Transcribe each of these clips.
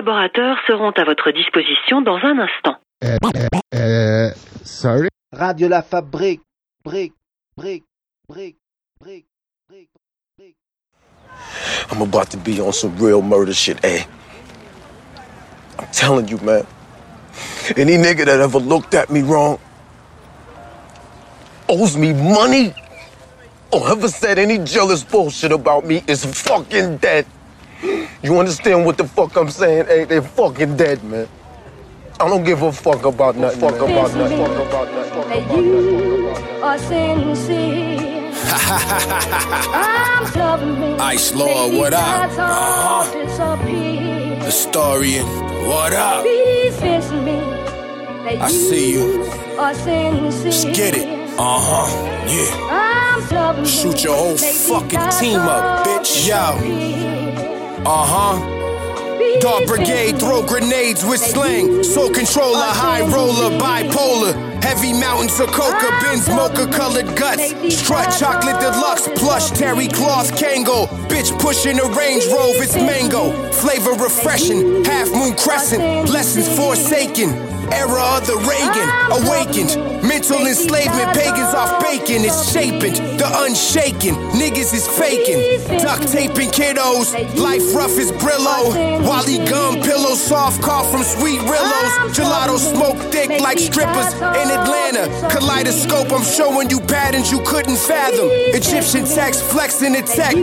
collaborateurs seront à votre disposition dans un instant. Sorry? Radio La Fabrique. Brick, brick, brick, brick, brick, brick. I'm about to be on some real murder shit, eh? I'm telling you, man. Any nigga that ever looked at me wrong owes me money or ever said any jealous bullshit about me is fucking dead. You understand what the fuck I'm saying? Hey, they're fucking dead, man. I don't give a fuck about nothing. Fuck man. about nothing. Fuck about nothing. Fuck about nothing. You are sincere. I'm loving me. Ice Lord, what up? Uh-huh. Disappear. Historian, what up? Please listen me. I see you. Let's get it. Uh huh. Yeah. I'm Shoot your whole fucking team up, bitch. Yo. Uh huh. Dog Brigade, throw grenades with slang. Soul controller, high roller, bipolar. Heavy mountains of coca, Benz mocha colored guts. Strut chocolate deluxe, plush terry cloth Kangol. Bitch pushing a Range Rover, it's mango. Flavor refreshing, half moon crescent. Lessons forsaken. Era of the Reagan, awakened. Mental enslavement, pagans off bacon. It's shaping, the unshaken. Niggas is faking. Duct taping kiddos. Life rough as Brillo. Wally gum, pillow soft, cough from sweet Rillos. Gelato smoke thick like strippers in Atlanta. Kaleidoscope, I'm showing you patterns you couldn't fathom. Egyptian text, flexing the tech.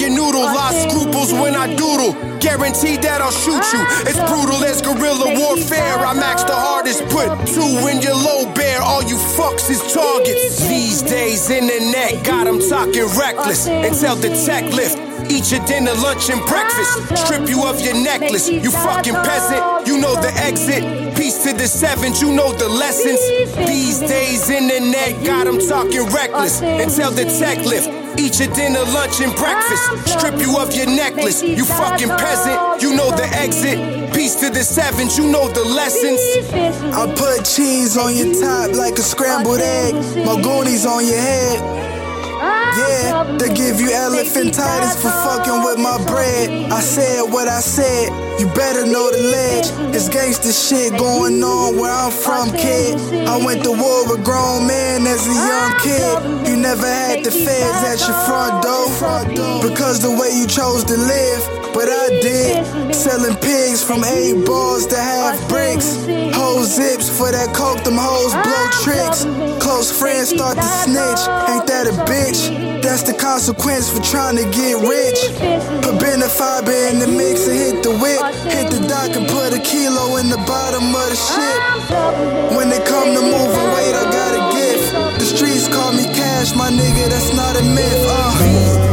Your noodle, lost scruples when I doodle. Guaranteed that I'll shoot you. It's brutal as guerrilla warfare. I max the hardest, put two in your low bear. All you fucks is targets. These days, in the net, got 'em talking reckless. Until the tech lift. Eat your dinner, lunch, and breakfast. Strip you of your necklace. You fucking peasant. You know the exit. Peace to the sevens. You know the lessons. These days, internet got 'em talking reckless. Until the tech lift. Eat your dinner, lunch, and breakfast. Strip you of your necklace. You fucking peasant. You know the exit. Peace to the sevens. You know the lessons. I put cheese on your top like a scrambled egg. My goonies on your head. Yeah, they give you elephantitis for fucking with my bread. I said what I said, you better know the ledge. It's gangsta shit going on where I'm from, kid. I went to war with grown men as a young kid. You never had the feds at your front door because the way you chose to live. But I did, selling pigs from eight balls to half bricks. Whole zips for that coke, them hoes blow tricks. Close friends start to snitch, ain't that a bitch? That's the consequence for trying to get rich. Put fiber in the mix and hit the whip. Hit the dock and put a kilo in the bottom of the ship. When they come to moving weight, I got a gift. The streets call me cash, my nigga, that's not a myth. Uh.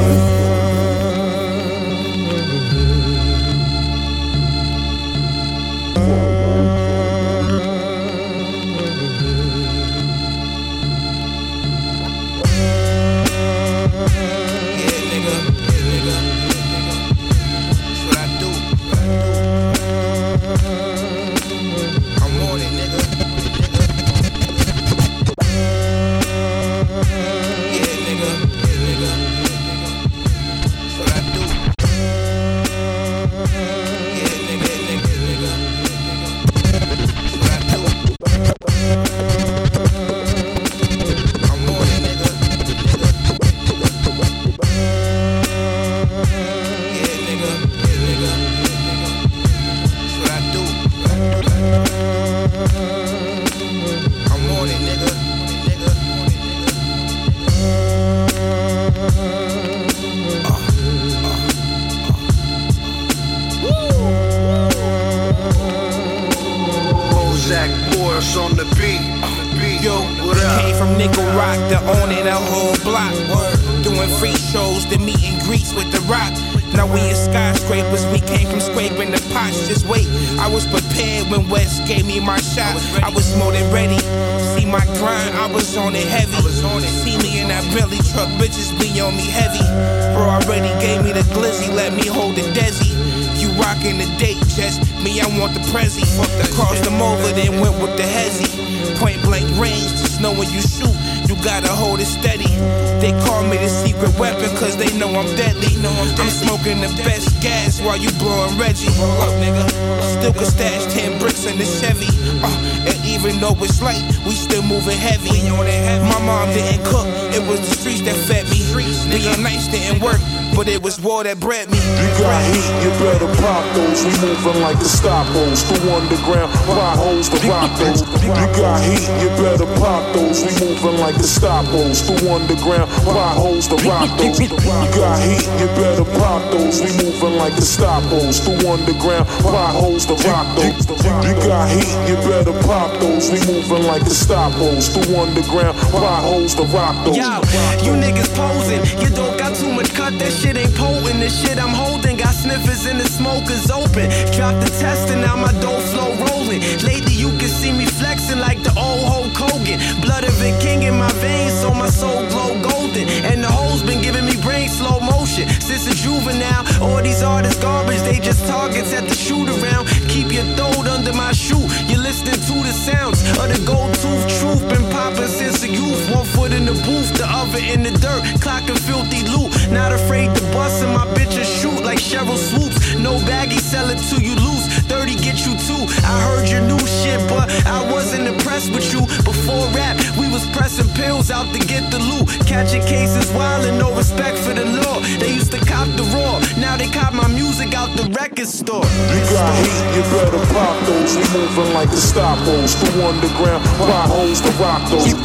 The underground rock those. You got heat, you better pop those. We moving like the Stoppos, the underground potholes, the rock those. You got heat, you better pop those. We moving like the Stoppos, the underground potholes, the rock those. You got heat, you better pop those. We moving like the Stoppos, the underground potholes, the rock those. Yo, you niggas posing. You don't got too much cut, that shit ain't potent. The shit I'm holding got sniffers and the smoke is open. Drop the test and now my dough flow rolling. Lately you can see me flexing like the old Hulk Hogan. Blood of a king in my veins, so my soul glow golden. And the hoes been giving me brain slow motion. Since a juvenile, all these artists garbage, they just targets at the shoot around. Keep your throat under my shoe. You're listening to the sounds of the gold tooth truth. Been popping since a youth. One foot in the booth, the other in the dirt. Clocking filthy loot. Not afraid to bust and my bitches shoot like Sheryl Swoopes. No baggy, sell it to you loose. 30 get you too. I heard your new shit, but I wasn't impressed with you. Before rap, we was pressing pills out to get the loot. Catching cases wild and no respect for the law. They used to cop the raw. Now they cop my music out the record store. You got heat, you better pop those. We moving like the Stoppos, the underground potholes, the rock those. You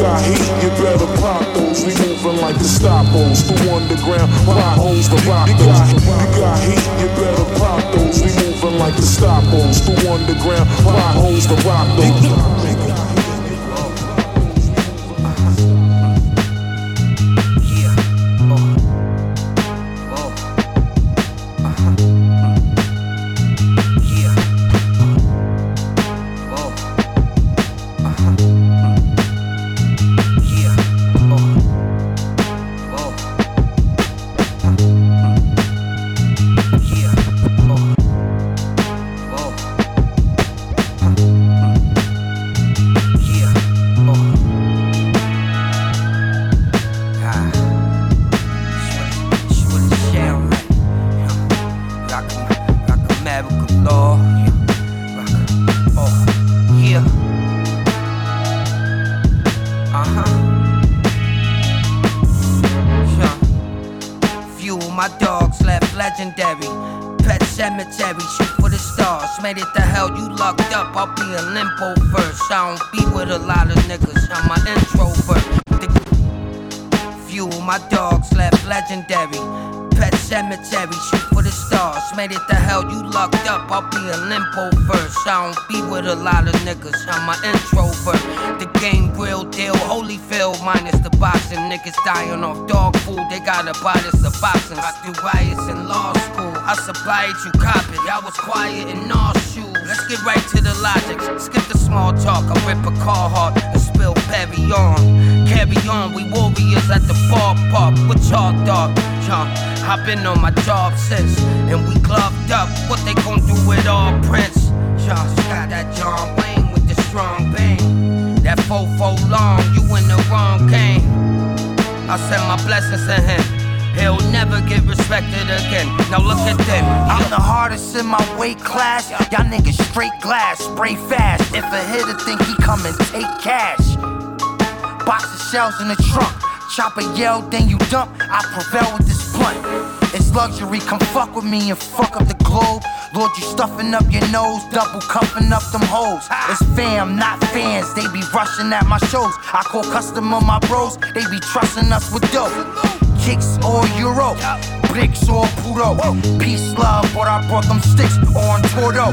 got heat, you better pop those. We moving like the Stoppos, the underground potholes, the rock those. You got heat, you better pop those. We moving like the Stoppos, the underground potholes, the rock those. I supply you cop it. I was quiet in all shoes. Let's get right to the logic. Skip the small talk. I rip a car hard and spill Perry on. Carry on, we warriors at the ballpark with chalk dog. Y'all, I've been on my job since, and we gloved up. What they gon' do with all Prince? Y'all got that John Wayne with the strong bang. That fofo long, you in the wrong game. I send my blessings to him. He'll never get respected again. Now look at them. I'm the hardest in my weight class. Y'all niggas straight glass, spray fast. If a hitter think he come and take cash. Box of shells in the trunk. Chopper yell, then you dump. I prevail with this blunt. It's luxury, come fuck with me and fuck up the globe. Lord, you stuffing up your nose, double cuffing up them hoes. It's fam, not fans, they be rushing at my shows. I call customer my bros, they be trusting us with dope. Kicks or euro, bricks or puro. Peace, love, but I brought them sticks on Tordo.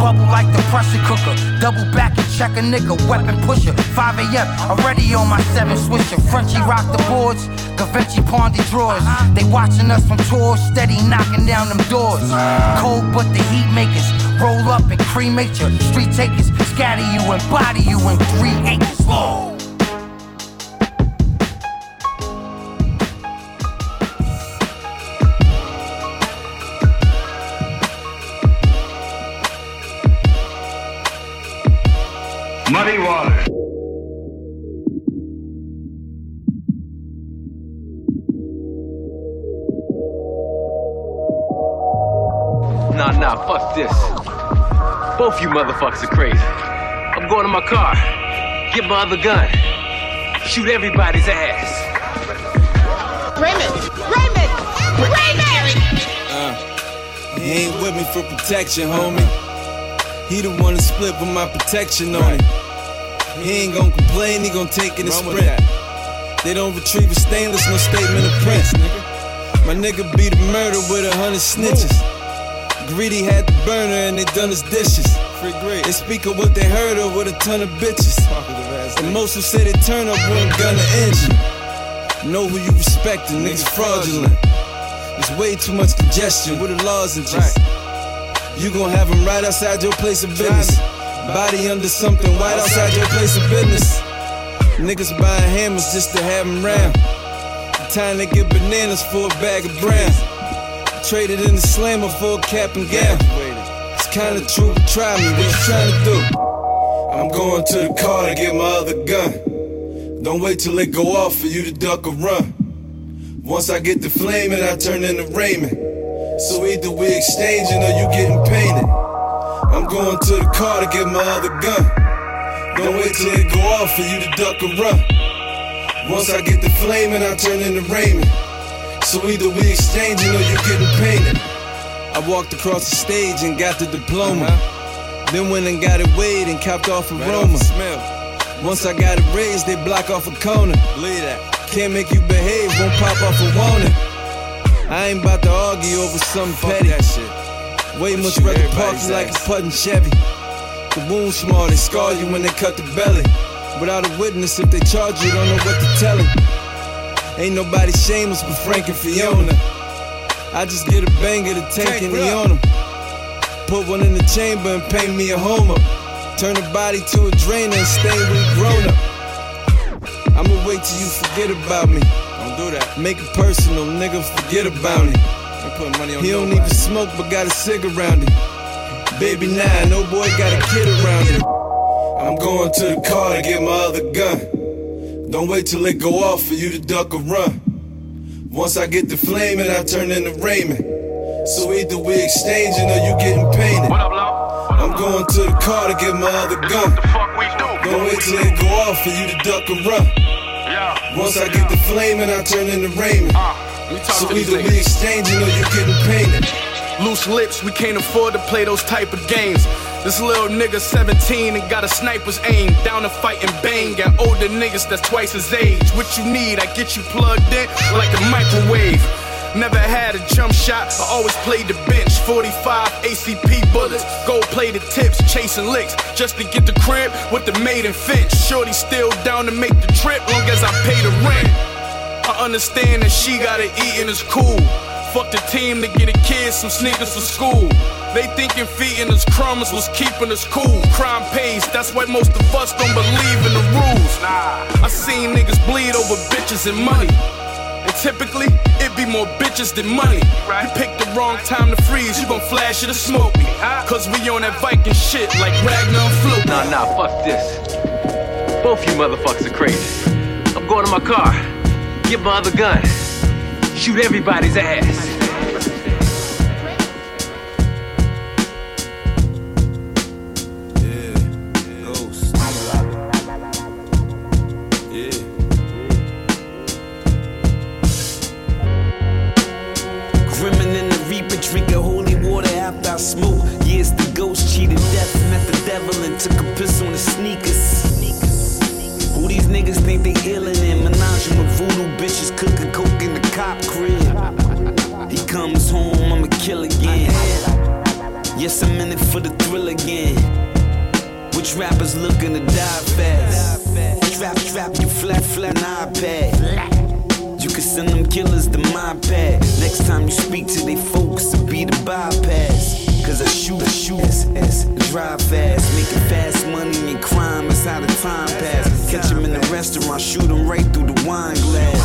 Bubble like the pressure cooker, double back and check a nigga, weapon pusher. 5 a.m. already on my seven switcher. Frenchie rock the boards, Gavinci pawn the drawers. They watching us from tours, steady knocking down them doors. Cold but the heat makers, roll up and cremate you. Street takers, scatter you and body you in three acres. Whoa. Muddy Nah, nah, fuck this. Both you motherfuckers are crazy. I'm going to my car, get my other gun, shoot everybody's ass. Raymond! Raymond! Raymond! Uh, he ain't with me for protection, homie. He the one that split with my protection on it. He ain't gonna complain, he gonna take it and sprint. They don't retrieve a stainless, no statement of print. My nigga beat a murder with a hundred snitches. Greedy had the burner and they done his dishes. They speak of what they heard of with a ton of bitches. And most who say they turn up with a gun or engine. Know who you respectin', niggas fraudulent. There's way too much congestion with the laws and just. You gon' have them right outside your place of business. Body under something white outside your place of business. Niggas buying hammers just to have them round. Time they get bananas for a bag of brown. Traded in the slammer for a cap and gown. It's kinda true, but try me, what you trying to do? I'm going to the car to get my other gun. Don't wait till it go off for you to duck or run. Once I get the flaming, I turn into Raymond. So either we exchanging or you getting painted. I'm going to the car to get my other gun. Don't wait till it go off for you to duck or run. Once I get the flaming, I turn into Raymond. So either we exchanging or you getting painted. I walked across the stage and got the diploma. Uh-huh. Then went and got it weighed and capped off a Roma. Once I got it raised, they block off a corner. Believe that. Can't make you behave, won't pop off a warning. I ain't about to argue over something petty. That shit. Way much rather park you like a puttin' Chevy. The wound small, they scar you when they cut the belly. Without a witness, if they charge you, don't know what to tell him. Ain't nobody shameless but Frank and Fiona. I just get a banger to tank and on them. Put one in the chamber and paint me a homer. Turn the body to a drain and stain with grown up. I'ma wait till you forget about me. Don't do that. Make it personal, nigga, forget about it. He don't even smoke but got a cig around him. Baby nine, no boy got a kid around him. I'm going to the car to get my other gun. Don't wait till it go off for you to duck or run. Once I get the flaming, I turn into Raymond. So either we exchanging or you getting painted. What up, bro? I'm going to the car to get my other gun. Don't wait till it go off for you to duck or run. Once I get the flaming, I turn into Raymond. So either we exchanging or you getting painted. Loose lips, we can't afford to play those type of games. This little nigga 17 and got a sniper's aim. Down to fight and bang. Got older niggas that's twice his age. What you need, I get you plugged in like a microwave. Never had a jump shot, I always played the bench. 45 ACP bullets, gold plated tips, chasing licks just to get the crib with the maiden fence. Shorty still down to make the trip, long as I pay the rent. I understand that she gotta eat and it's cool. Fuck the team to get the kids some sneakers for school. They thinking feeding us crumbs was keeping us cool. Crime pays, that's why most of us don't believe in the rules. Nah, I seen niggas bleed over bitches and money. And typically, it be more bitches than money. You pick the wrong time to freeze, you gon' flash it or smoke me. Cause we on that Viking shit like Ragnar and Floki. Nah, nah, fuck this. Both you motherfuckers are crazy. I'm going to my car, get my other gun, shoot everybody's ass. Devil and took a piss on his sneakers. Who these niggas think they illin' cop crib. He comes home, I'ma kill again. Yes, I'm in it for the thrill again. Which rappers looking to die fast? Trap, trap, you flat, flat, an iPad. You can send them killers to my pad. Next time you speak to they folks, it'll be the bypass. Cause I shoot, I shoot, S, S, drive fast. Making fast money and crime is how the time pass. Catch him in the restaurant, shoot him right through the wine glass.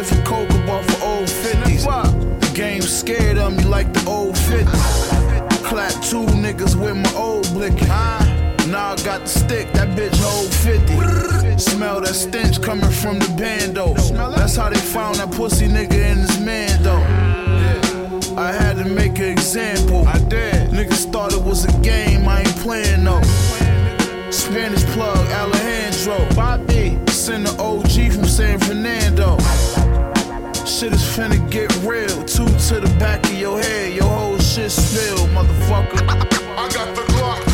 Shoot a sniff of coke up for old 50s. The game scared of me like the old 50s. Clap two niggas with my old blicky. Now I got the stick, that bitch hold 50. Smell that stench coming from the bando. That's how they found that pussy nigga in his man though. I had to make an example. I did. Niggas thought it was a game, I ain't playing no. Spanish plug, Alejandro. Bobby, send the OG from San Fernando. Shit is finna get real. Two to the back of your head, your whole shit spill, motherfucker. I got the Glock,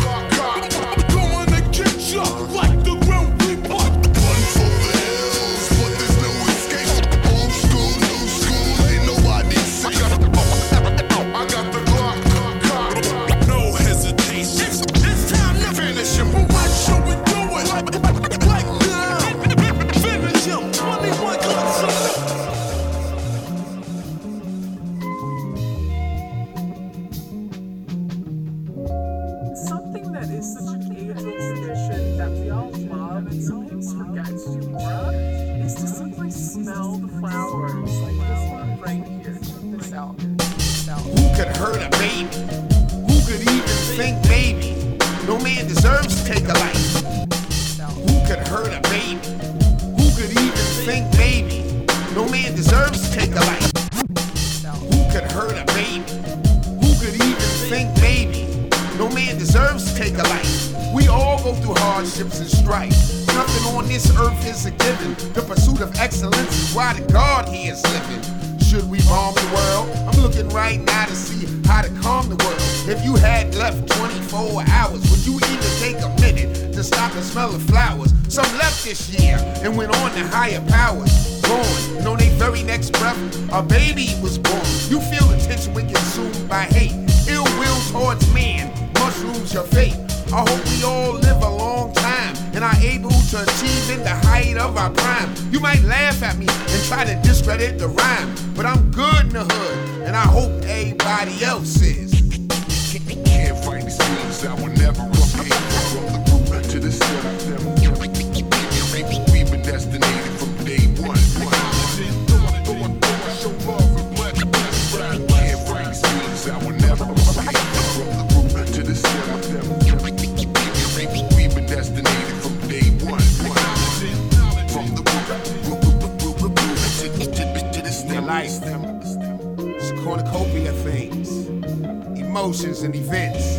emotions and events,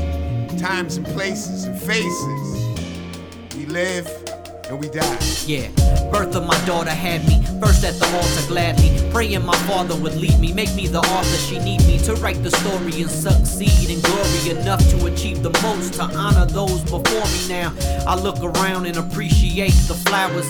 times and places and faces. We live and we die. Yeah, birth of my daughter had me first at the altar gladly. Praying my father would lead me, make me the author she need me to write the story and succeed in glory enough to achieve the most to honor those before me. Now I look around and appreciate the flowers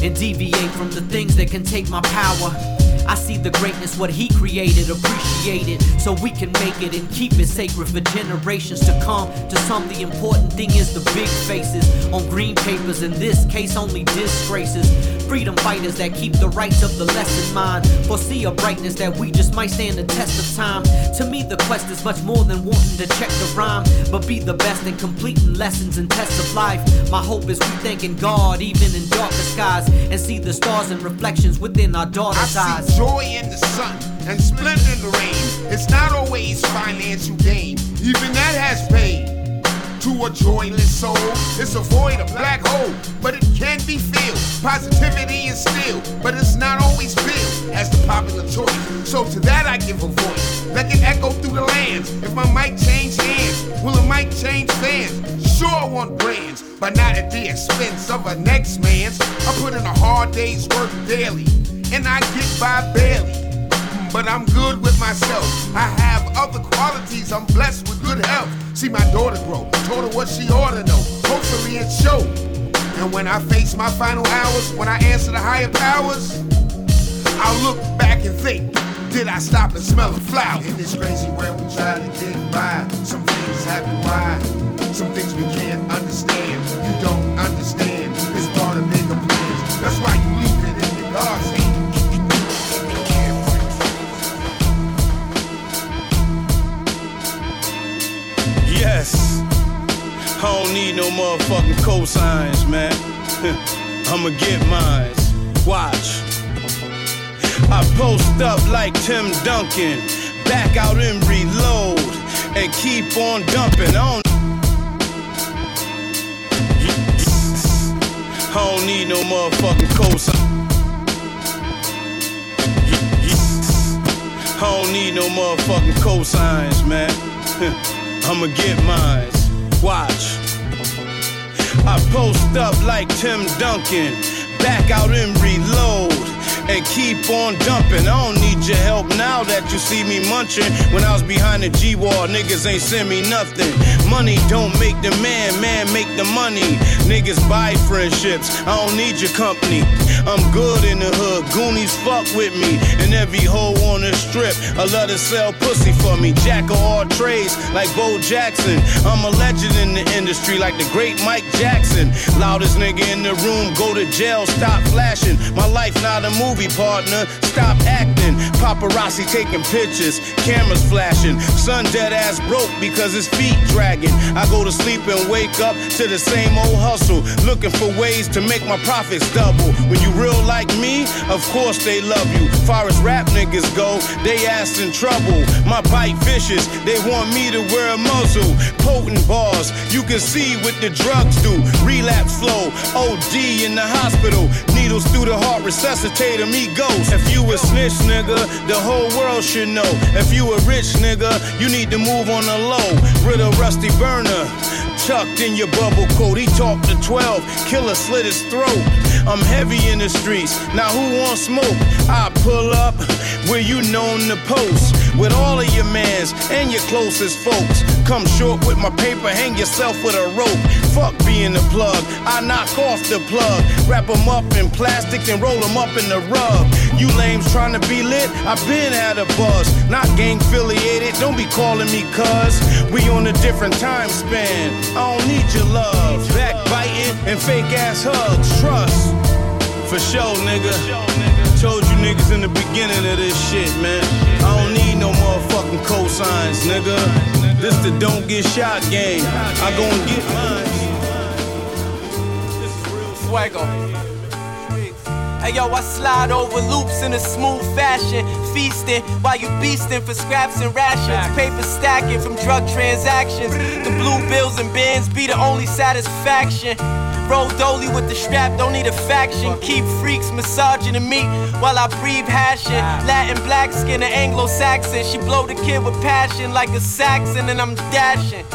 and deviate from the things that can take my power. I see the greatness, what he created, appreciate it, so we can make it and keep it sacred for generations to come. To some, the important thing is the big faces on green papers, in this case, only disgraces. Freedom fighters that keep the rights of the less in mind. Foresee a brightness that we just might stand the test of time. To me, the quest is much more than wanting to check the rhyme, but be the best in completing lessons and tests of life. My hope is we thanking God even in darker skies and see the stars and reflections within our daughter's eyes. Joy in the sun and splendor in the rain. It's not always financial gain, even that has pain. To a joyless soul, it's a void, a black hole, but it can be filled. Positivity is still, but it's not always filled as the popular choice. So to that I give a voice. Let it echo through the lands. If my mic change hands, will a mic change fans? Sure, I want brands, but not at the expense of a next man's. I put in a hard day's work daily, and I get by barely but I'm good with myself. I have other qualities, I'm blessed with good health. See my daughter grow, told her what she ought to know. Hopefully it showed. And when I face my final hours, when I answer the higher powers, I'll look back and think, did I stop and smell a flower? In this crazy world, we try to get by. Some things happen why, some things we can't understand. You I'ma get mines. Watch. I post up like Tim Duncan, back out and reload, and keep on dumping. I don't, I don't need no motherfucking cosign. I don't need no motherfucking cosigns, man. I'ma get mines. Watch. I post up like Tim Duncan, back out and reload and keep on dumping. I don't need your help now that you see me munching. When I was behind the G wall, niggas ain't send me nothing. Money don't make the man, man make the money. Niggas buy friendships, I don't need your company. I'm good in the hood, Goonies fuck with me. And every hoe on the strip, I love to sell pussy for me. Jack of all trades, like Bo Jackson. I'm a legend in the industry, like the great Mike Jackson. Loudest nigga in the room, go to jail, stop flashing. My life not a movie partner. Stop acting. Paparazzi taking pictures, cameras flashing. Son dead ass broke because his feet dragging. I go to sleep and wake up to the same old hustle, looking for ways to make my profits double. When you real like me, of course they love you. Far as rap niggas go, they ass in trouble. My bite vicious, they want me to wear a muzzle. Potent bars, you can see what the drugs do. Relapse flow, OD in the hospital. Needles through the heart, resuscitator, me ghost. If you a snitch, nigga, the whole world should know. If you a rich nigga, you need to move on the low. Rid of rusty burner. Tucked in your bubble coat, he talked to 12, killer slit his throat. I'm heavy in the streets, now who wants smoke? I pull up where you known the post with all of your mans and your closest folks. Come short with my paper, hang yourself with a rope. Fuck being the plug, I knock off the plug. Wrap 'em up in plastic and roll 'em up in the rug. You lames trying to be lit, I been had a buzz. Not gang affiliated, don't be calling me cuz. We on a different time span, I don't need your love. Backbiting and fake ass hugs, trust. For sure, nigga. Told you niggas in the beginning of this shit, man. I don't need no motherfucking cosigns, nigga. This the don't get shot game. I go and get mine. Fuego. Hey yo, I slide over loops in a smooth fashion. Feasting while you beasting for scraps and rations. Paper stacking from drug transactions. The blue bills and bands be the only satisfaction. Roll dolly with the strap, don't need a faction. Keep freaks massaging the meat while I breathe hashing. Latin, black skin, and Anglo Saxon. She blow the kid with passion like a Saxon, and I'm dashing.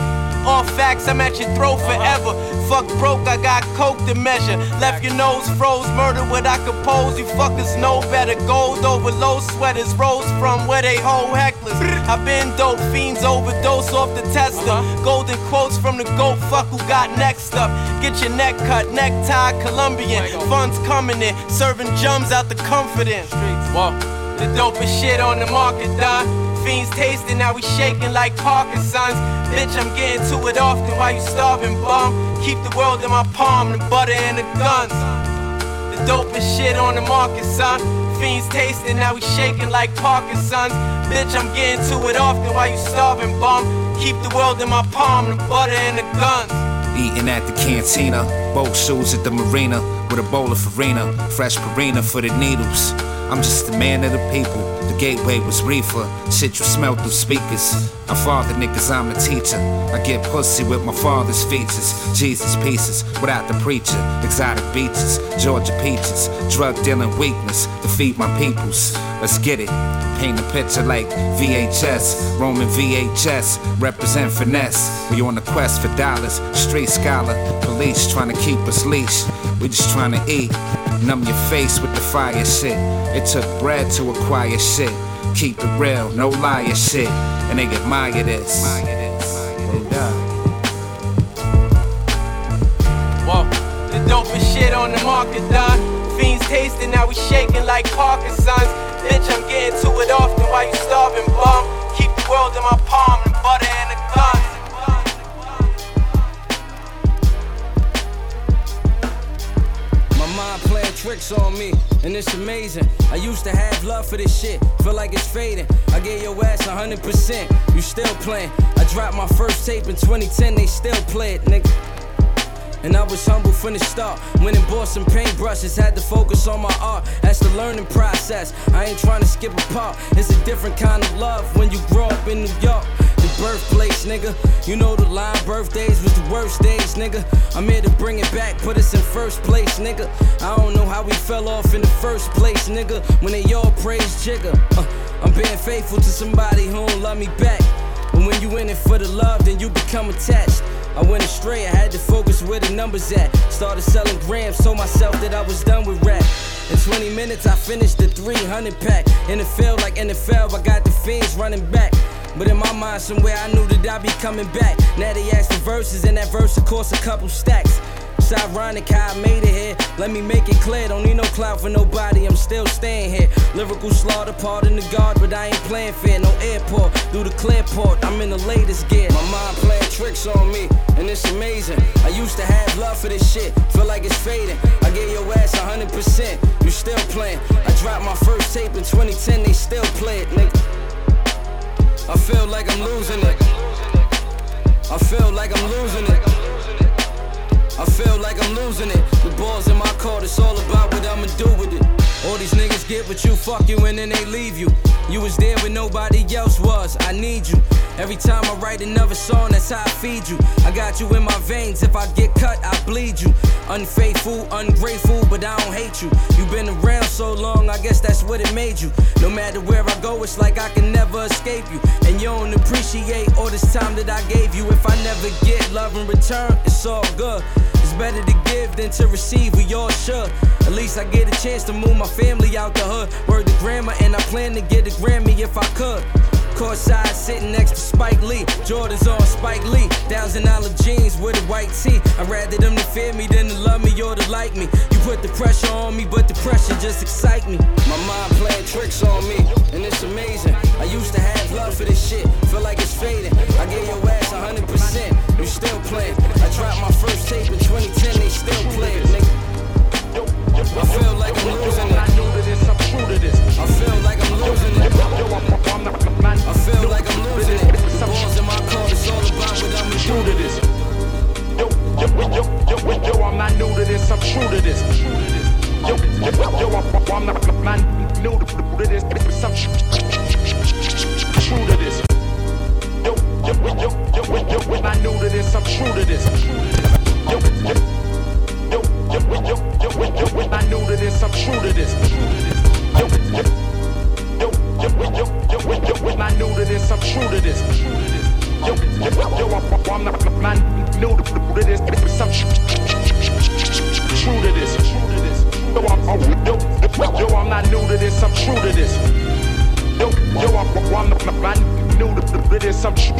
All facts, I'm at your throat uh-huh. forever. Fuck broke, I got coke to measure. Left your nose froze, murder what I compose. You fuckers know better. Gold over low sweaters, rose from where they hold hecklers. I've been dope, fiends overdose off the tester. Uh-huh. Golden quotes from the goat, fuck who got next up. Get your neck cut, necktie, Colombian. Funds coming in, serving jums out the comforting. Whoa. The dopest shit on the market, dog. Fiends tasting, now we shaking like Parkinson's. Bitch, I'm getting to it often while you starving, bum. Keep the world in my palm, the butter and the guns. The dopest shit on the market, son. Fiends tasting, now we shaking like Parkinson's. Bitch, I'm getting to it often while you starving, bum. Keep the world in my palm, the butter and the guns. Eating at the cantina, boat shoes at the marina with a bowl of farina, fresh perina for the needles. I'm just a man of the people. The gateway was reefer. Shit you smell through speakers. I father niggas, I'm the teacher. I get pussy with my father's features. Jesus pieces without the preacher. Exotic beaches, Georgia peaches. Drug dealing weakness to feed my peoples. Let's get it. Paint a picture like VHS. Roman VHS. Represent finesse. We on the quest for dollars. Street scholar. Police trying to keep us leash. We just trying to eat. Numb your face with the fire shit. It took bread to acquire shit. Keep it real, no liar shit. And they admire this. Whoa, the dopest shit on the market, dog. Fiends tasting, now we shaking like Parkinson's. Bitch, I'm getting to it often while you starving, bum. Keep the world in my palm, the butter and the guns. My playing tricks tricks on me, and it's amazing. I used to have love for this shit, feel like it's fading. I gave your ass 100%, you still playing. I dropped my first tape in 2010, they still play it, nigga. And I was humble from the start. Went and bought some paintbrushes, had to focus on my art. That's the learning process. I ain't trying to skip a part. It's a different kind of love when you grow up in New York. Birthplace, nigga. You know the line, birthdays was the worst days, nigga. I'm here to bring it back, put us in first place, nigga. I don't know how we fell off in the first place, nigga. When they all praise Jigga. Uh, I'm being faithful to somebody who don't love me back. And when you in it for the love, then you become attached. I went astray, I had to focus where the numbers at. Started selling grams, told myself that I was done with rap. In 20 minutes, I finished the 300 pack. In the field like NFL, I got the fiends running back. But in my mind, somewhere I knew that I'd be coming back. Now they ask the verses, and that verse, of course, a couple stacks. It's ironic how I made it here. Let me make it clear, don't need no clout for nobody, I'm still staying here. Lyrical slaughter, part in the guard, but I ain't playing fair. No airport, through the clear port, I'm in the latest gear. My mind playing tricks on me, and it's amazing. I used to have love for this shit, feel like it's fading. I gave your ass 100%, you still playing. I dropped my first tape in 2010, they still play it, nigga. I feel like I'm losing it. I feel like I'm losing it. I feel like I'm losing it. The ball's in my court, it's all about what I'ma do with it. All these niggas get with you, fuck you, and then they leave you. You was there when nobody else was. I need you. Every time I write another song, that's how I feed you. I got you in my veins. If I get cut, I bleed you. Unfaithful, ungrateful, but I don't hate you. You've been around so long, I guess that's what it made you. No matter where I go, it's like I can never escape you. And you don't appreciate all this time that I gave you. If I never get love in return, it's all good. It's better to give than to receive, we all should. At least I get a chance to move my family out the hood. Word to grandma, and I plan to get a Grammy if I could. Courtside, sitting next to Spike Lee. Jordans on Spike Lee. Thousand dollar jeans with a white tee. I'd rather them to fear me than to love me or to like me. You put the pressure on me, but the pressure just excite me. My mind playing tricks on me, and it's amazing. I used to have love for this shit, feel like it's fading. I gave your ass 100%, you still playing. I dropped my first tape in 2010, they still play it, nigga. I feel like I'm losing it. I feel like I'm losing it. I like it. Balls in my court, it's all about what I'ma this. Yo, yo, yo, yo, yo, I'm not new to this, I'm true to this. Yo, yo, yo, I'm, I'm not man, new to this, I'm true to this. Yo, yo, yo, yo, yo, yo, I'm not new to this, I'm true to this. Yo, yo, yo, yo, yo, yo, yo, yo, I'm not new to this, I'm true to this. Yo, yo, yo, yo, yo, yo, yo, yo, not new to this, I'm true to this. Yo, yo, yo, I'm, I'm not man, new to this, I'm true to this. Yo, I'm, I'm, yo, yo, I'm not new to this, I'm true to this. Yo, yo, I'm, I'm not new to this, I'm, true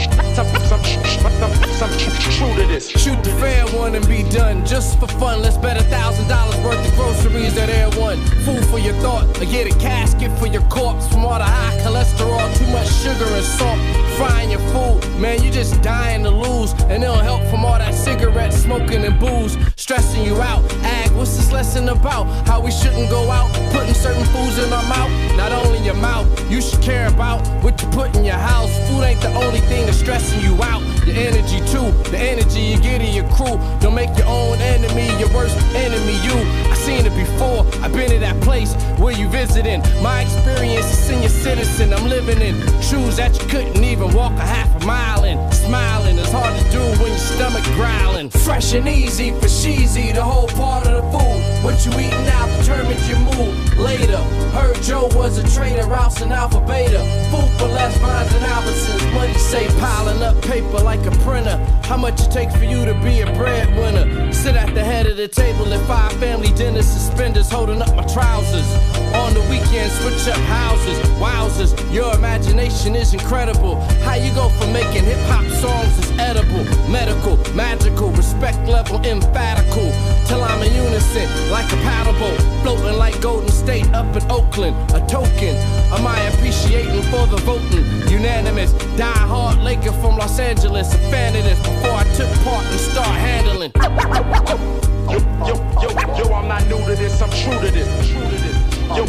to this. Shoot the fair one and be done. Just for fun, let's bet a thousand dollars worth of groceries at Air One. Food for your thought, or get a casket for your corpse. From all the high cholesterol, too much sugar and salt. Frying your food, man, you just dying to lose. And it'll help from all that cigarette smoking and booze. Stressing you out. Ag, what's this lesson about? How we shouldn't go out, putting certain foods in our mouth. Not only your mouth, you should care about what you put in your house. Food ain't the only thing that's stressing you out. Your energy too, the energy you get in your crew. Don't make your own enemy your worst enemy. You, I've seen it before. I've been to that place where you visiting. My experience is senior citizen. I'm living in shoes that you couldn't even walk a half a mile in. Smiling is hard to do when your stomach growling. Fresh and easy for sheezy, the whole part of the food. What you eating now determines your mood. Later, heard Joe was a trader, Rouse and Alpha Beta. Food for less Vons and Albertsons. Money safe, piling up paper like a printer. How much it takes for you to be a breadwinner? Sit at the head of the table at five family dinners, suspenders holding up my trousers. On the weekend, switch up houses. Wowzers, your imagination is incredible. How you go from making hip hop songs is edible, medical, magical, respect level emphatical. Till I'm in unison, like a boat, floating like Golden State up in Oakland. A token of my appreciating for the voting. Unanimous, die hard Laker from Los Angeles. A fan of this before I took part and start handling. Yo, yo, yo, yo, I'm not new to this, this, I'm true to this. True to this. Yo,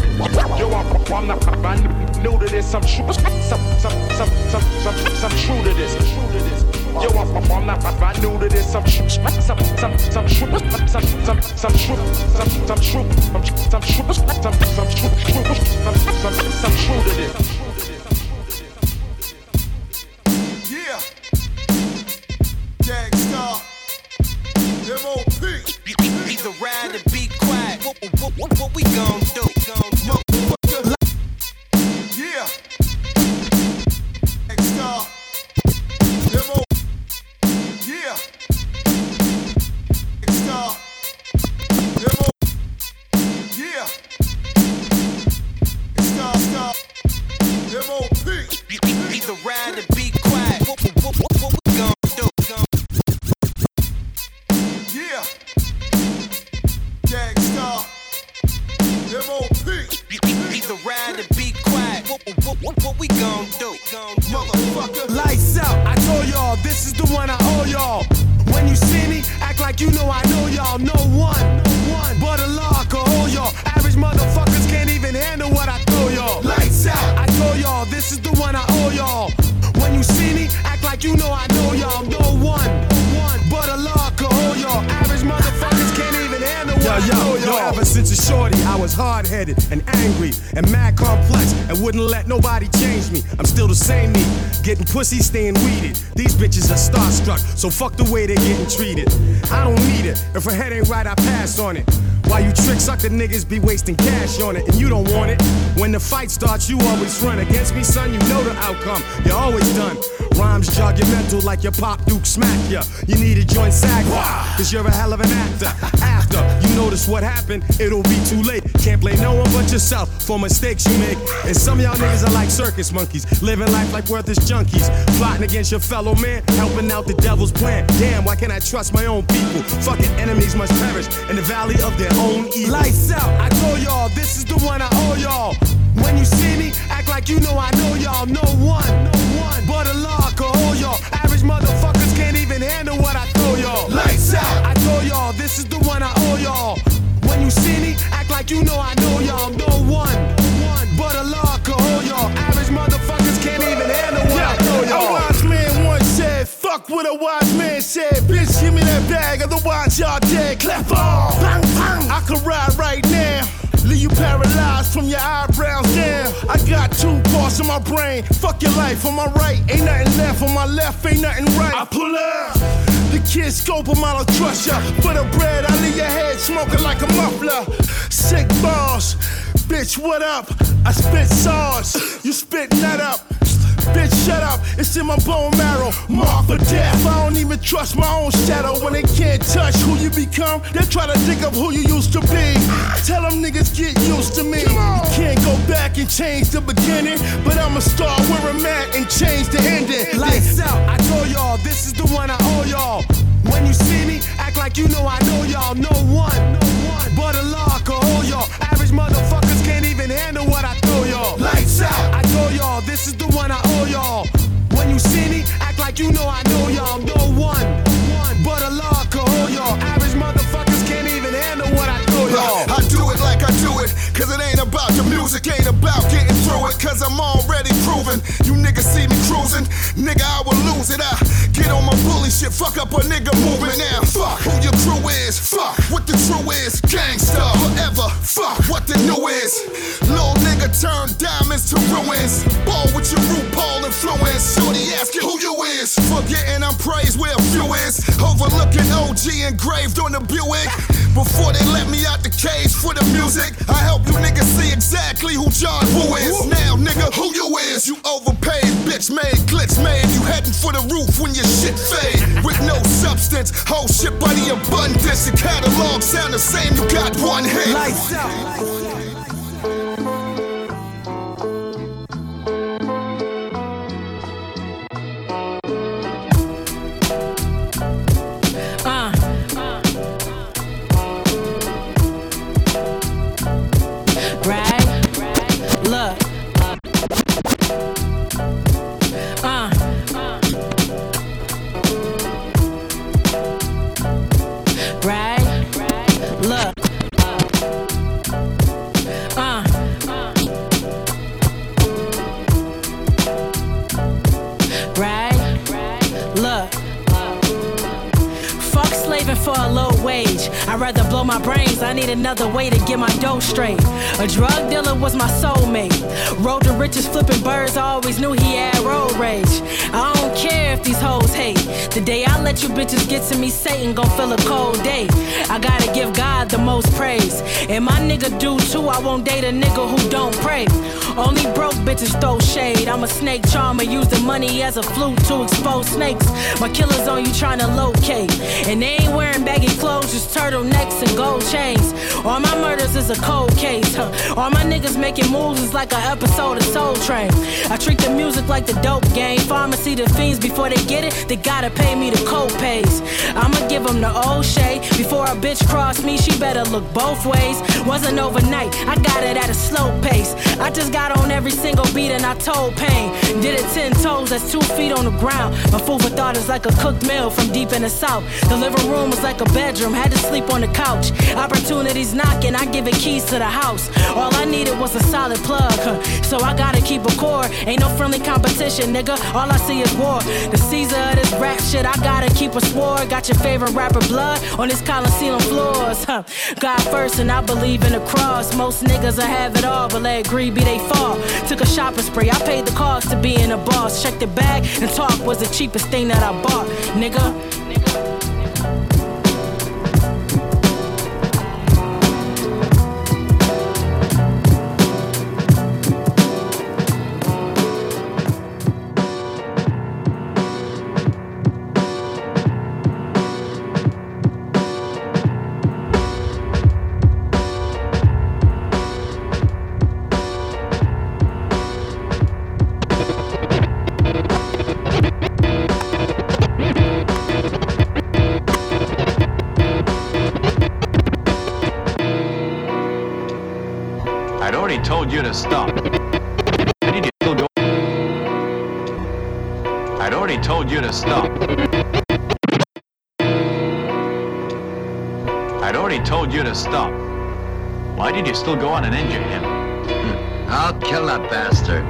yo, I'm, I'm not, I'm new to this. I'm true, some, some, some, some, some, some, some true to this. True to this. Yo, I'm, I'm not, I'm new to this. I'm true, some, some, some, some true, some, some, some true, some, some true, some, some true, some, some true, true, some, some, some true to this. Yeah. Gang Starr. M.O.P. Either ride or be quiet. What, what, what, we gon' do? This is the one I owe y'all. When you see me, act like you know I was hard headed and angry and mad complex and wouldn't let nobody change me. I'm still the same me, getting pussy, staying weeded. These bitches are starstruck, so fuck the way they're getting treated. I don't need it. If her head ain't right, I pass on it. Why you trick sucker niggas be wasting cash on it and you don't want it? When the fight starts, you always run against me, son. You know the outcome. You're always done. Rhymes jog your mental like your pop Duke smack ya. You need a joint sag cause you're a hell of an actor. After you notice what happened, it'll be too late. Can't blame no one but yourself for mistakes you make. And some y'all niggas are like circus monkeys, living life like worthless junkies, plotting against your fellow man, helping out the devil's plan. Damn, why can't I trust my own people? Fucking enemies must perish in the valley of their own evil. Lights out, I told y'all, this is the one I owe y'all. When you see me, act like you know I know y'all. No one, one but a law can hold y'all. Average motherfuckers can't even handle what I throw y'all. Lights out, I told y'all, this is the one I owe y'all. When you see me, act like you know I know y'all. No one, one but a law can hold y'all. Average motherfuckers can't even handle what I throw y'all. A wise man once said, fuck what a wise man said. Bitch, give me that bag, otherwise y'all dead. Clap on. Bang, bang. I could ride right now. Leave you paralyzed from your eyebrows down. I got two parts in my brain. Fuck your life. On my right, ain't nothing left. On my left, ain't nothing right. I pull up. The kid scope 'em, I don't trust ya. For the bread, I leave your head smoking like a muffler. Sick bars. Bitch, what up? I spit sauce. You spit nut up. Bitch, shut up. It's in my bone marrow. Mark for death. I don't even trust my own shadow when they can't touch who you become. They try to dig up who you used to be. Tell them niggas get used to me. You Can't go back and change the beginning, but I'ma start where I'm at and change the ending. Lights out, I told y'all, this is the one I owe y'all. When you see me, act like you know I know y'all. No one, no one, but a law can hold y'all. Average motherfuckers can't even handle what I throw Out. I told y'all, this is the one I owe y'all. When you see me, act like you know I know y'all. No one, but a law can hold y'all. Average motherfuckers can't even handle what I throw y'all. I do it like I do it, cause it ain't about the music, ain't about getting through it, cause I'm already proven. You niggas see me cruising, nigga, I will lose it. I get on my bully shit, fuck up a nigga movement now. Fuck who your crew is, fuck what the true is. Gangsta forever, fuck what the new is. Little nigga turn diamonds to ruins. Ball with your RuPaul influence. Shorty ask you who you is. Forgetting I'm praised where a few is. Overlooking OG engraved on the Buick. Before they let me out the cage for the music, I help you niggas see exactly who John Woo is. Now, nigga, who you is? You overpaid, bitch made, glitz made. You heading for the roof when your shit fade. With no substance, whole shit by the abundance. The catalog sound the same, you got one hit. Lights out. Won't date a nigga who don't pray. Only broke bitches throw shade. I'm a snake charmer, use the money as a flute to expose snakes. My killers on you trying to locate. And they ain't wearing baggy clothes, just turtlenecks and gold chains. All my murders is a cold case. Huh? All my niggas making moves is like an episode of Soul Train. I treat the music like the dope game. Pharmacy the fiends before they get it, they gotta pay me the co-pays. I'ma give them the old shade. Before a bitch cross me, she better look both ways. Wasn't overnight, I got it at a slow pace. I just got on every single beat and I told pain. Did it ten toes, that's two feet on the ground. My food for thought is like a cooked meal from deep in the south. The living room was like a bedroom, had to sleep on the couch. Opportunities knocking, I give it keys to the house. All I needed was a solid plug, huh? so I gotta keep a core. Ain't no friendly competition, nigga. All I see is war. The Caesar of this rap shit, I gotta keep a sword. Got your favorite rapper blood on this Coliseum floors, huh? God first, and I believe in the cross. Most niggas will have it all, but let greed be they fall. Took a shopping spree, I paid the cost to being a boss. Checked the bag and talk was the cheapest thing that I bought, nigga. Told stop. I'd already told you to stop. Why did you still go on and injure him? Hmm. I'll kill that bastard.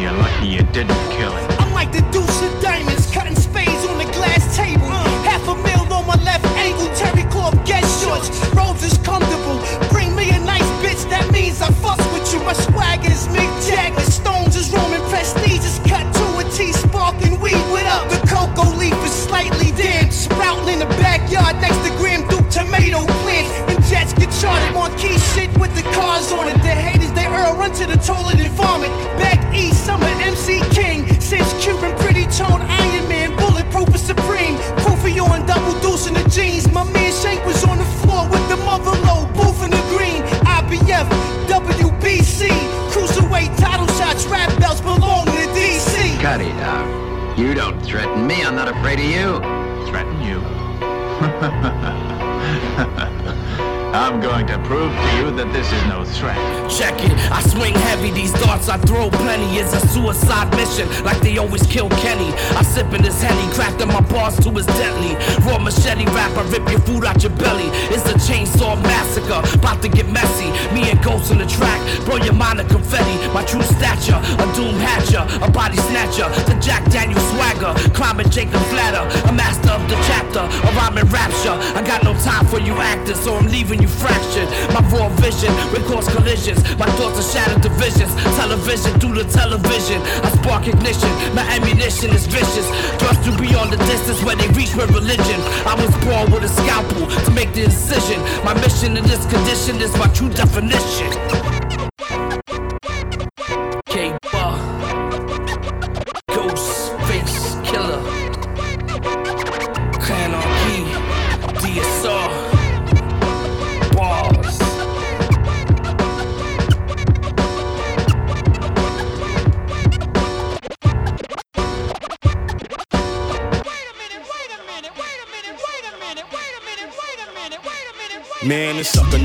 You're lucky you didn't kill him. I'm like the deuce of diamonds, cutting spades on the glass table. Half a mil on my left ankle, terry cloth guest shorts. Robes is comfortable. Bring me a nice bitch, that means I fuck with you. My swag is Mick Jagger, Stones is Roman Prestige is cut to a T, sparking weed with up. Cocoa leaf is slightly damp, sprouting in the backyard next to Graham Duke tomato plants. And jets get charted, marquee shit with the cars on it. The haters they earl run to the toilet and vomit. Back east, I'm an MC King. Since Cuban, pretty tone, Iron Man, bulletproof and supreme. Kofi on double deuce in the jeans. My man Shank was on the floor with the mother low, of you. I'm going to prove to you that this is no threat. Check it, I swing heavy, these darts I throw plenty. It's a suicide mission, like they always kill Kenny. I sip in this henny, crafting my bars to his deadly. Raw machete rap, I rip your food out your belly. It's a chainsaw massacre, about to get messy. Me and Ghost on the track, blow your mind of confetti. My true stature, a doom hatcher, a body snatcher. The Jack Daniel swagger, climbing Jacob Flatter. A master of the chapter, a rhyming rapture. I got no time for you actors, so I'm leaving you fractured. My raw vision will cause collisions. My thoughts are shattered divisions. Television through the television. I spark ignition. My ammunition is vicious. Thrust you beyond the distance where they reach with religion. I was born with a scalpel to make the incision. My mission in this condition is my true definition.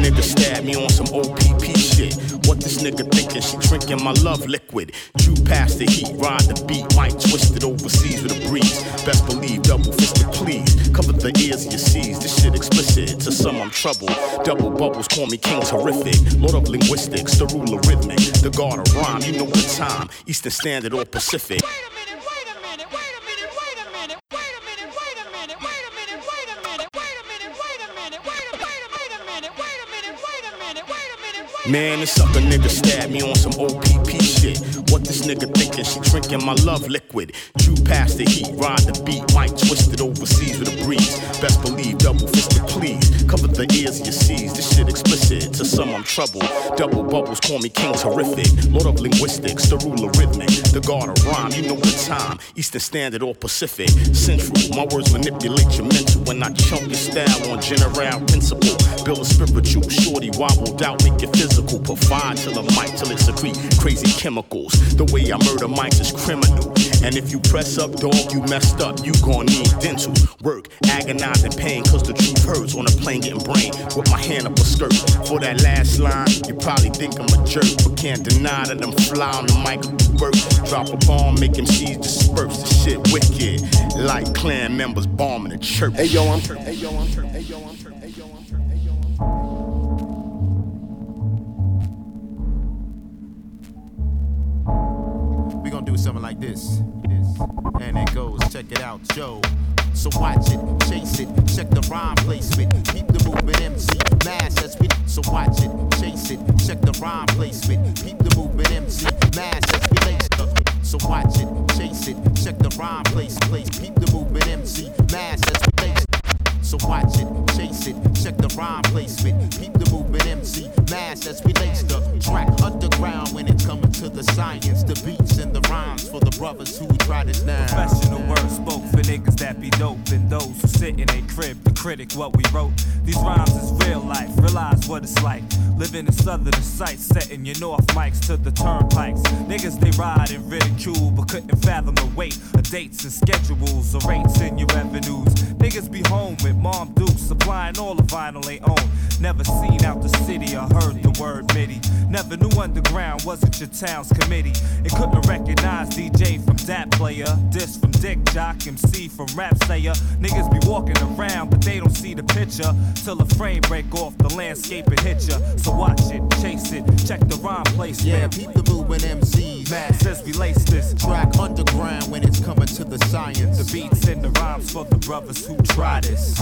Nigga stabbed me on some OPP shit. What this nigga thinking? She drinking my love liquid. Drew past the heat, ride the beat, might twist it overseas with a breeze. Best believe double fisted, please. Cover the ears of your seas. This shit explicit. To some I'm trouble. Double bubbles call me king terrific. Lord of linguistics, the ruler rhythmic, the god of rhyme. You know the time. Eastern Standard or Pacific. Man, this sucker nigga stabbed me on some OPP shit. What this nigga thinking? She drinking my love liquid. Drew past the heat, ride the beat, might twisted overseas with a breeze. Best believe double fisted, please. Cover the ears of your seas. This shit explicit. To some, I'm trouble. Double bubbles call me king terrific. Lord of linguistics, the ruler rhythmic, the god of rhyme. You know the time. Eastern Standard or Pacific. Central. My words manipulate your mental when I chunk your style on general principle. Build a spiritual. Shorty wobbled out, make it physical. Put fire till the mic till it secrete crazy chemicals. The way I murder mics is criminal. And if you press up, dog, you messed up. You gon' need dental work, agonizing pain, cause the truth hurts on a plane getting brain with my hand up a skirt. For that last line, you probably think I'm a jerk, but can't deny that I'm fly on the mic work. Drop a bomb, make MCs disperse. The shit wicked, like clan members bombing a church. Hey yo, I'm hey yo, I'm hey yo, I'm do something like this. And it goes, check it out, Joe. So watch it, chase it, check the rhyme placement. Keep the movement MC, mass as. So watch it, chase it, check the rhyme placement. Keep the movement MC, mass as. So watch it, chase it, check the rhyme place, place. Keep the movement MC, mass as we so watch it, chase it, check the rhyme placement. Keep the movement MC, mass as we lace the track underground when it's coming to the science. The beats and the rhymes for the brothers who try this now. Professional word spoke for niggas that be dope and those who sit in a crib to critic what we wrote. These rhymes is real life, realize what it's like. Living in southern sights, setting your north mics to the turnpikes. Niggas they ride and ridicule, but couldn't fathom the weight of dates and schedules or rates in your revenues. Niggas be home with Mom Duke supplying all the vinyl they own. Never seen out the city or heard the word MIDI. Never knew underground wasn't your town's committee. And couldn't recognize DJ from that player. This from Dick Jock, MC from Rap Sayer. Niggas be walking around, but they don't see the picture. Till the frame break off the landscape and hit ya. So watch it, chase it, check the rhyme place. Yeah, keep the movement MCs. Man says we lace this track underground when it's coming to the science. The beats and the rhymes for the brothers who try this.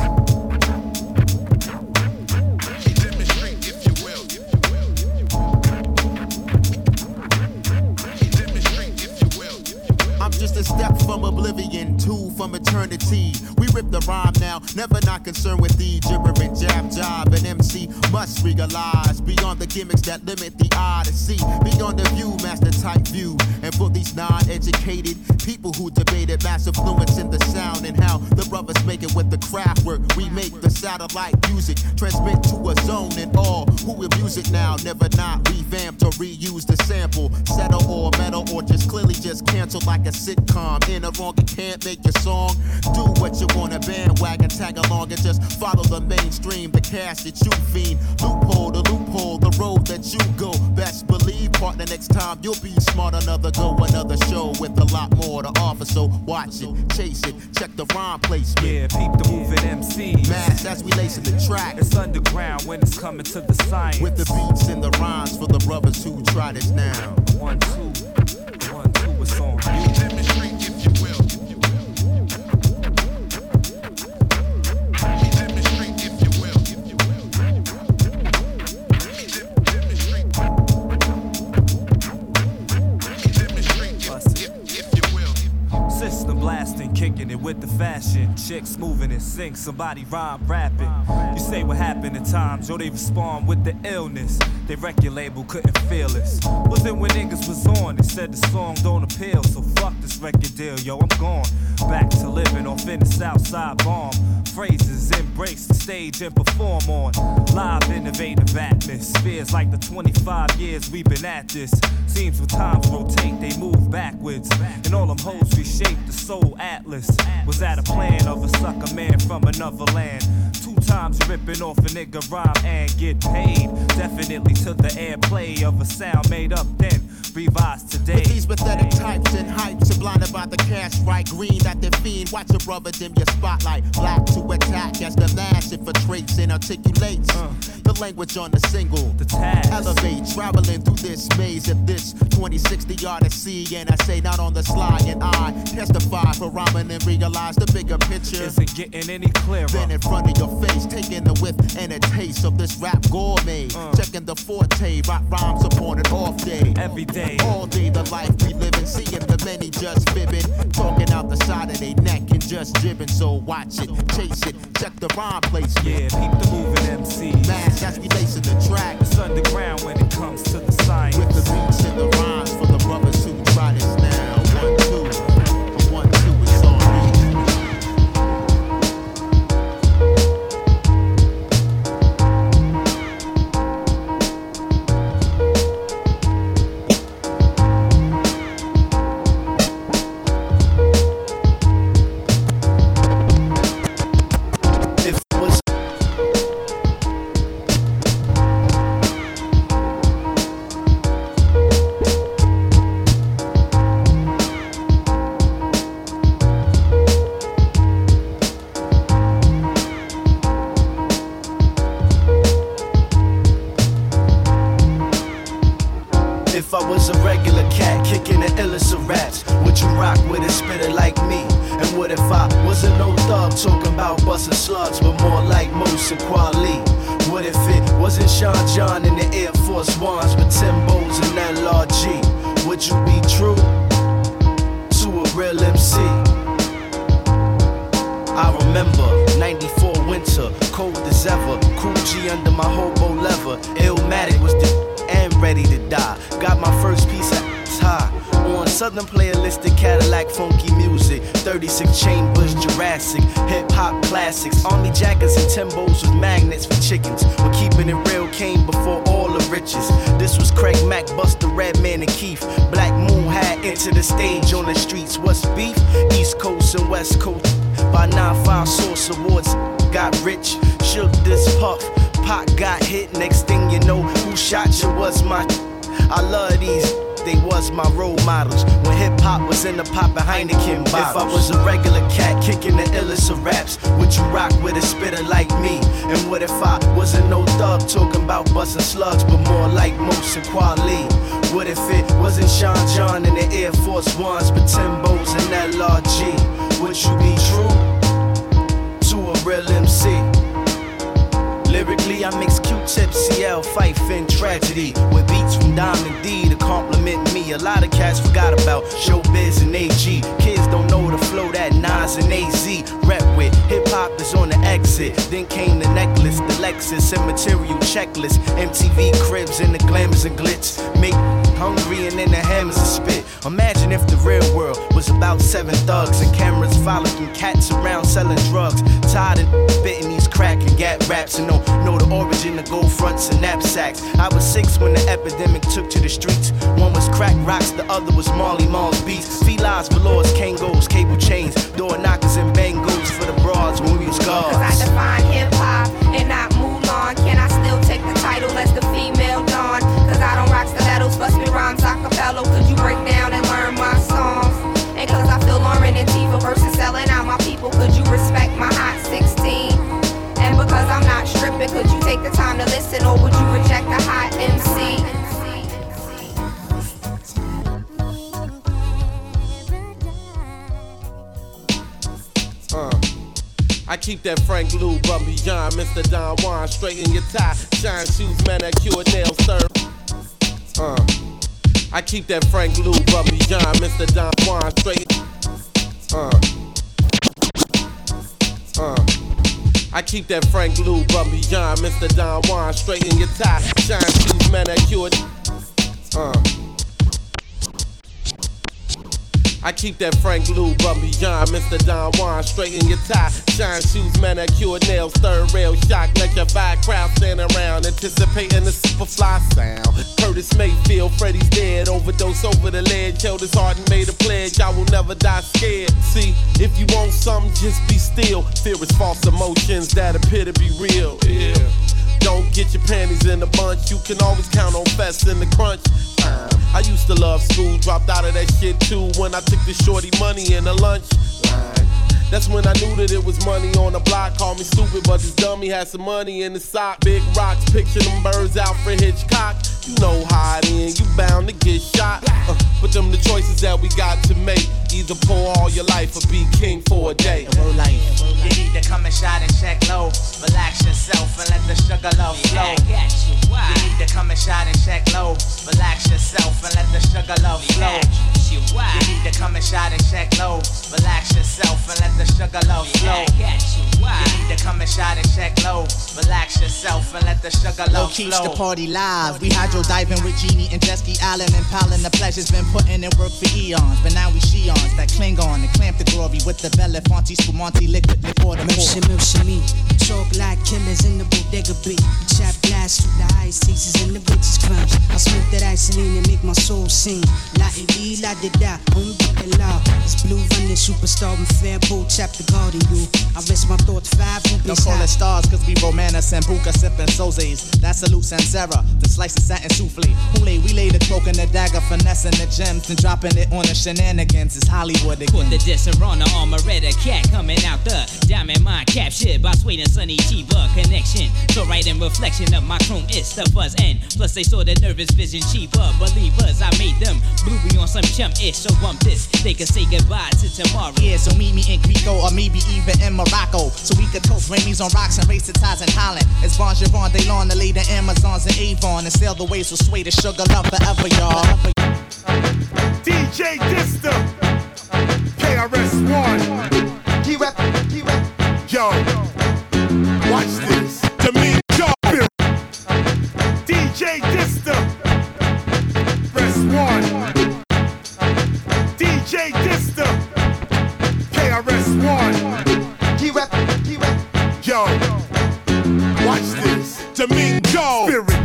Step from oblivion, two from eternity. We rip the rhyme now, never not concerned with the gibbering jab job. An MC must realize beyond the gimmicks that limit the eye to see, beyond the view, master type view. And for these non-educated people who debated mass influence in the sound and how the brothers make it with the craft work, we make the satellite music transmit to a zone and all who will music now, never not revamped or reuse the sample, settle or metal or just clearly just cancel like a sitcom. In a wrong, you can't make your song. Do what you want, a bandwagon, tag along and just follow the mainstream, the cash that you fiend. Loophole, the loophole, the road that you go. Best believe, partner, next time you'll be smart. Another go, another show with a lot more to offer. So watch it, chase it, check the rhyme placement. Yeah, peep the moving MC. Mass as we lacing the track. It's underground when it's coming to the science. With the beats and the rhymes for the brothers who try this now. One, two, one, two, it's on you. Kicking it with the fashion. Chicks moving in sync, somebody rhyme rapping. You say what happened at times, yo, they respond with the illness. They record label couldn't feel us. Was it when niggas was on? They said the song don't appeal, so fuck this record deal, yo, I'm gone. Back to living off in the Southside bomb. Phrases embrace the stage and perform on. Live, innovative atmospheres like the 25 years we've been at this. Seems when times rotate, they move backwards. And all them hoes reshape the soul atlas. Was that a plan of a sucker man from another land? Two times ripping off a nigga rhyme and get paid. Definitely to the airplay of a sound made up then. Revised today. With these pathetic types and hypes, and blinded by the cash right green that they fiend. Watch a brother dim your spotlight. Black to attack as the lash infiltrates and articulates. Uh. the language on the single. The tag. Elevate, traveling through this maze of this 2060 odyssey. And I say not on the sly, and I testify for rhyming and realize the bigger picture. Isn't getting any clearer. Then in front of your face, taking the whiff and a taste of this rap gourmet. Uh. Checking the forte, rock rhymes upon an off day. Every day. All day, the life we living, seeing the many just fibbing. Talking out the side of their neck and just jibbing. So watch it, chase it, check the rhyme placement. Yeah, keep the moving MC. Mass as we lacing the track. It's underground when it comes to the science. With the beats I was a regular cat kicking the illest of raps, would you rock with a spitter like me? And what if I wasn't no thug talking about busting slugs, but more like Mos and Kweli? What if it wasn't Sean John in the Air Force Ones, but Timbos and LRG? Would you be true to a real MC? Lyrically, I mix Q-Tip, CL, Fife, and Tragedy with beats from Diamond D to compliment me. A lot of cats forgot about Showbiz and AG. Kids don't know the flow that Nas and AZ rep with. Hip hop is on the exit. Then came the necklace, the Lexus, and material checklist. MTV cribs and the glamours and glitz. Make hungry and then the hammers are spit. Imagine if the real world was about seven thugs and cameras following cats around selling drugs. Tired and spitting these crack and gap raps and don't know the origin of gold fronts and knapsacks. I was six when the epidemic took to the streets. One was crack rocks, the other was Marley Marl's beats. Felines, velours, Kangols, cable chains, door knockers and bangos for the broads when we was guards. Tifa versus selling out my people, could you respect my hot 16? And because I'm not stripping, could you take the time to listen or would you reject the hot MC? Uh. I keep that Frank Lou john Mr. Don Juan, straighten your tie, shine shoes, manicure, nails, third. Uh. I keep that Frank Lou Beyond Mr. Don Juan, straighten. Uh. Uh. I keep that Frank Lou Beyond Mr. Don Juan, straighten your tie, shine shoes, manicure. Uh. I keep that Frank Lube Lou Beyond Mr. Don Juan, straighten your tie, shine shoes, manicure, nails, third rail shock, electrified crowd stand around, anticipating the superfly sound. Curtis Mayfield, Freddie's dead, overdose over the ledge, held his heart and made a pledge, I will never die scared. See, if you want something, just be still. Fear is false emotions that appear to be real. Yeah. Don't get your panties in a bunch. You can always count on fest in the crunch time. I used to love school, dropped out of that shit too when I took the shorty money in the lunch line. That's when I knew that it was money on the block. Call me stupid, but this dummy had some money in the sock. Big rocks, picture them birds, Alfred Hitchcock. You know how it is, you bound to get shot. Uh, but them the choices that we got to make. Either pour all your life or be king for a day. You need to come and shot and check low. Relax yourself and let the sugar love flow. You need to come and shot and check low. Relax yourself and let the sugar love flow. You need to come and shot and check low. Relax yourself and let the sugar love flow. You need to come and shot and check low. Relax yourself and let the sugar Low love keeps the party live. We hydro diving with Genie and Jesky Allen and Palin. The pleasure's been putting in work for eons, but now we Shions that cling on and clamp the glory with the Belafonte, Spumante, liquid, liquid, and Milkshake, milkshake me. Talk like killers in the bodega beat. Chap glass through the ice teasers and the bitches crumbs. I smoke that isolene and make my soul sing. La di la di da, on the law. It's blue running superstar and fair bull chap the guarding you. I rest my thoughts five Don't rupees call high. it stars, cause we romantic and buka sipping Sozes. That's salute Sansera, the slice of satin souffle. Kool-Aid, we lay the coke and the dagger, finessing the gems and dropping it on the shenanigans. It's Hollywood again. Put the disser on the armoretta cat coming out the diamond mine captured by Sweet and Sonny Chiba connection. So right in reflection of my chrome it's the buzz end. Plus they saw the nervous vision cheaper. Believers, I made them bluey on some chum ish. So bump this, they can say goodbye to tomorrow. Yeah, so meet me in Quico or maybe even in Morocco. So we could toast Remy's on rocks and race to ties in Holland. It's Bon Javon, they long to lay the Amazons and Avon and sail the waves will sway the sugar love forever, y'all. DJ Dista, KRS One. Yo,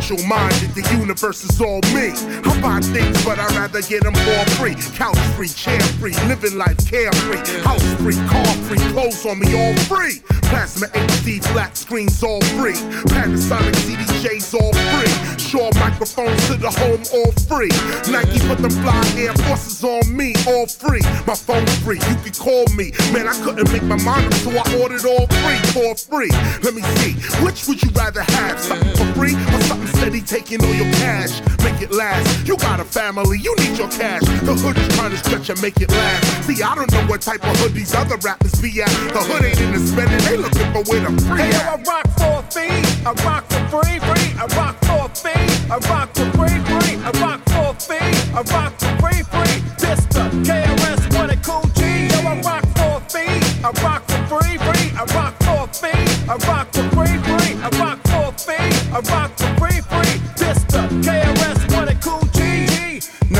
Spiritual minded, the universe is all me. I buy things, but I'd rather get them all free. Couch free, chair free, living life carefree. House free, car free, clothes on me all free. Plasma HD, flat screens all free. Panasonic CDJs all free. Shure microphones to the home all free. Nike put them fly Air Forces on me all free. My phone free, you can call me. Man, I couldn't make my mind up, so I ordered all free for free. Let me see, which would you rather have? Something for free or something steady taking all your cash? Make it last. You got a family, you need your cash. The hood is trying to stretch and make it last. See, I don't know what type of hood these other rappers be at. The hood ain't in the spending, they looking for where to free Hey, at. I rock for a fee. I rock for free, free. I rock for a fee. I rock for free, free. I rock for a fee. I rock for free, free. This the KRS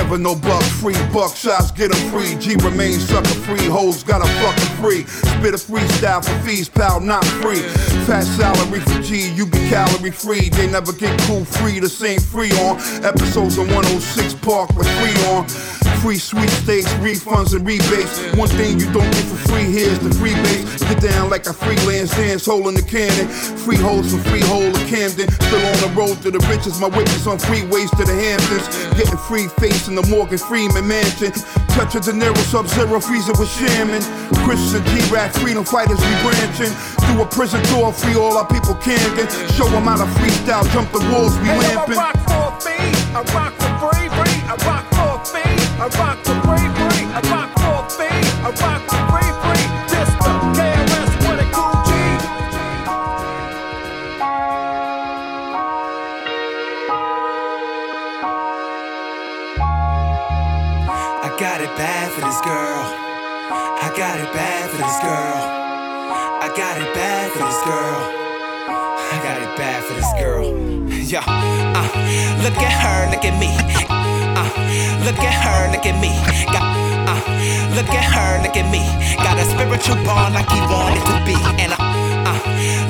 Never no buck free, buck shots get 'em free. G remains sucker free, hoes gotta fucking free. Spit a freestyle for fees, pal, not free. Fat salary for G, you be calorie free. They never get cool free, the same free on. Episodes on 106 Park with free on. Free sweet sweepstakes, refunds and rebates. One thing you don't get for free here is the free base. Get down like a freelance dance hole in the cannon. Free hoes from Freehold to Camden. Still on the road to the riches. My witness on freeways to the Hamptons. Getting free face in the Morgan Freeman mansion. Touch of De Niro, Sub Zero, Freezer with Shaman. Christian G-Rap, freedom fighters rebranching. Through a prison door, free all our people camping. Show them how to freestyle, jump the walls, we Hey, yo, I rock for a fee. I rock for free, free. I rock a. I rock. I rock for. I rock KRS Cool got it bad for this girl. I got it bad for this girl. I got it bad for this girl. I got it bad for this girl. Yeah, uh, look at her, look at me. Look at her, look at me. Got, uh, look at her, look at me. Got a spiritual bond like he wanted to be. And uh, uh,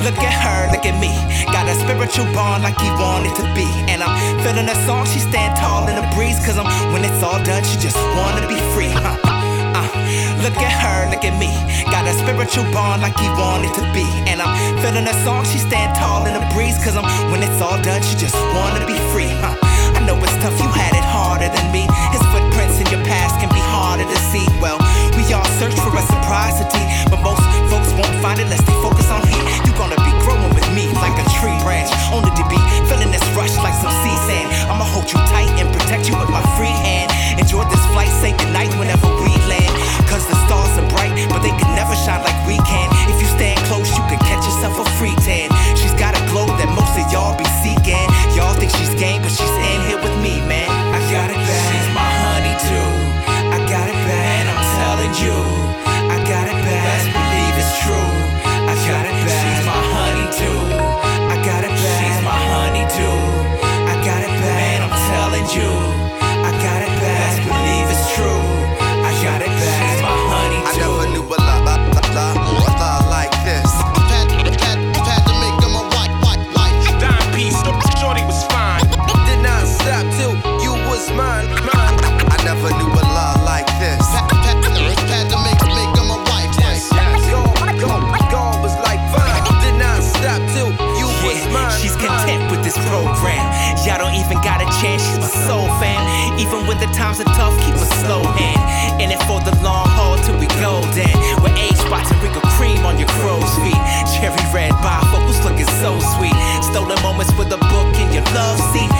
look at her, look at me. Got a spiritual bond like he wanted to be. And I'm feeling a song, she stand tall in the breeze. Cause I'm, when it's all done, she just wanna be free. Uh, look at her, look at me. Got a spiritual bond like he wanted to be. And I'm feeling a song, she stand tall in the breeze. Cause I'm, when it's all done, she just wanna be free. I know it's tough, you had it smarter than me. His footprints in your past can be harder to see. Well, we all search for reciprocity, but most folks won't find it unless they focus on heat. You're gonna be growing with me like a tree branch, only to be feeling this rush like some sea sand. I'ma hold you tight and protect you with my free hand. Enjoy this flight, say goodnight whenever we land. Cause the stars are bright, but they can never shine like we can. If you stand close, you can catch yourself a free tan. love. Seat